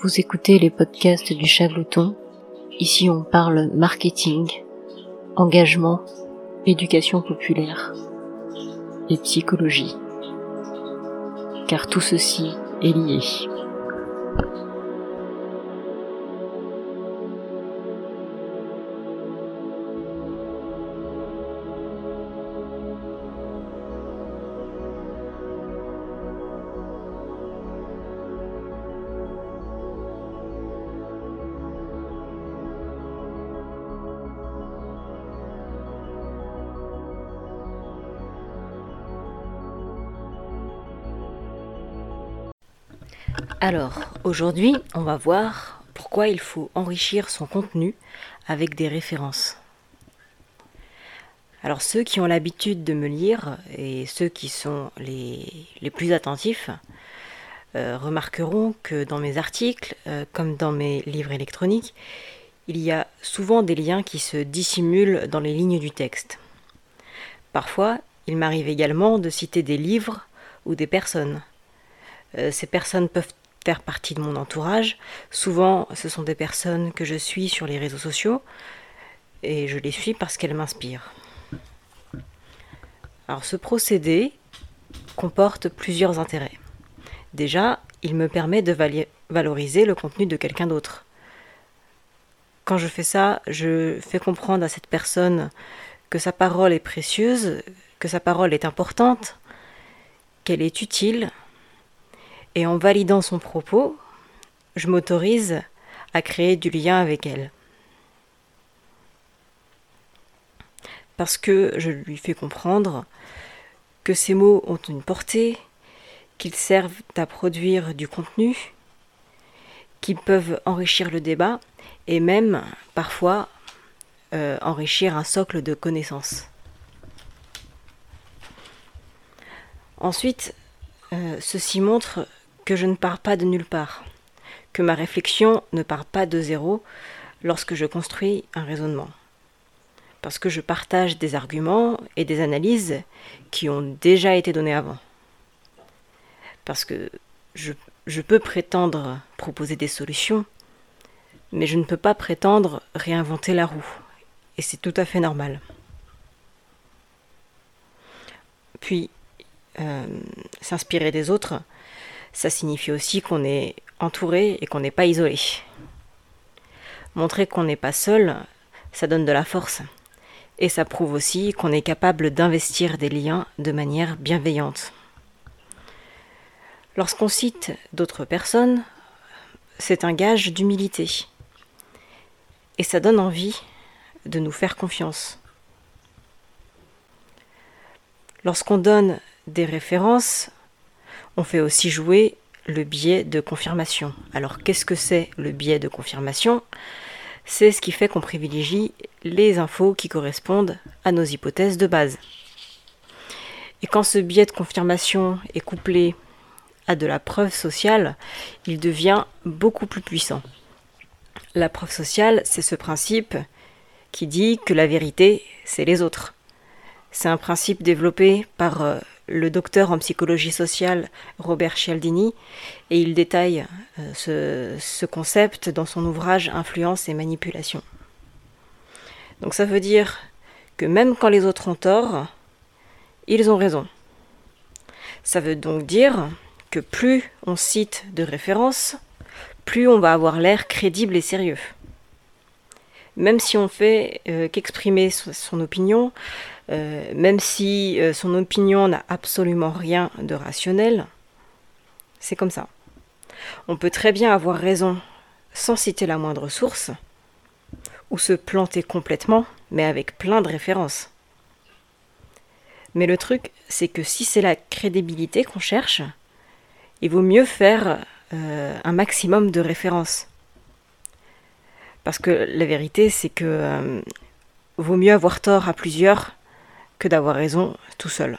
Vous écoutez les podcasts du Chavlouton. Ici, on parle marketing, engagement, éducation populaire et psychologie. Car tout ceci est lié. Alors, aujourd'hui, on va voir pourquoi il faut enrichir son contenu avec des références. Alors, ceux qui ont l'habitude de me lire et ceux qui sont les, plus attentifs euh, remarqueront que dans mes articles, euh, comme dans mes livres électroniques, il y a souvent des liens qui se dissimulent dans les lignes du texte. Parfois, il m'arrive également de citer des livres ou des personnes. Euh, ces personnes peuvent faire partie de mon entourage. Souvent, ce sont des personnes que je suis sur les réseaux sociaux et je les suis parce qu'elles m'inspirent. Alors ce procédé comporte plusieurs intérêts. Déjà, il me permet de valoriser le contenu de quelqu'un d'autre. Quand je fais ça, je fais comprendre à cette personne que sa parole est précieuse, que sa parole est importante, qu'elle est utile, et en validant son propos, je m'autorise à créer du lien avec elle. Parce que je lui fais comprendre que ces mots ont une portée, qu'ils servent à produire du contenu, qu'ils peuvent enrichir le débat et même parfois euh, enrichir un socle de connaissances. Ensuite, euh, ceci montre que je ne pars pas de nulle part, que ma réflexion ne part pas de zéro lorsque je construis un raisonnement. Parce que je partage des arguments et des analyses qui ont déjà été donnés avant. Parce que je, je peux prétendre proposer des solutions, mais je ne peux pas prétendre réinventer la roue. Et c'est tout à fait normal. Puis, euh, s'inspirer des autres, ça signifie aussi qu'on est entouré et qu'on n'est pas isolé. Montrer qu'on n'est pas seul, ça donne de la force. Et ça prouve aussi qu'on est capable d'investir des liens de manière bienveillante. Lorsqu'on cite d'autres personnes, c'est un gage d'humilité. Et ça donne envie de nous faire confiance. Lorsqu'on donne des références, on fait aussi jouer le biais de confirmation. Alors qu'est-ce que c'est le biais de confirmation? C'est ce qui fait qu'on privilégie les infos qui correspondent à nos hypothèses de base. Et quand ce biais de confirmation est couplé à de la preuve sociale, il devient beaucoup plus puissant. La preuve sociale, c'est ce principe qui dit que la vérité, c'est les autres. C'est un principe développé par euh, le docteur en psychologie sociale Robert Cialdini, et il détaille euh, ce, concept dans son ouvrage Influence et manipulation. Donc ça veut dire que même quand les autres ont tort, ils ont raison. Ça veut donc dire que plus on cite de références, plus on va avoir l'air crédible et sérieux. Même si on fait euh, qu'exprimer son opinion, euh, même si euh, son opinion n'a absolument rien de rationnel, c'est comme ça. On peut très bien avoir raison sans citer la moindre source, ou se planter complètement, mais avec plein de références. Mais le truc, c'est que si c'est la crédibilité qu'on cherche, il vaut mieux faire un maximum de références. Parce que la vérité, c'est que vaut mieux avoir tort à plusieurs que d'avoir raison tout seul.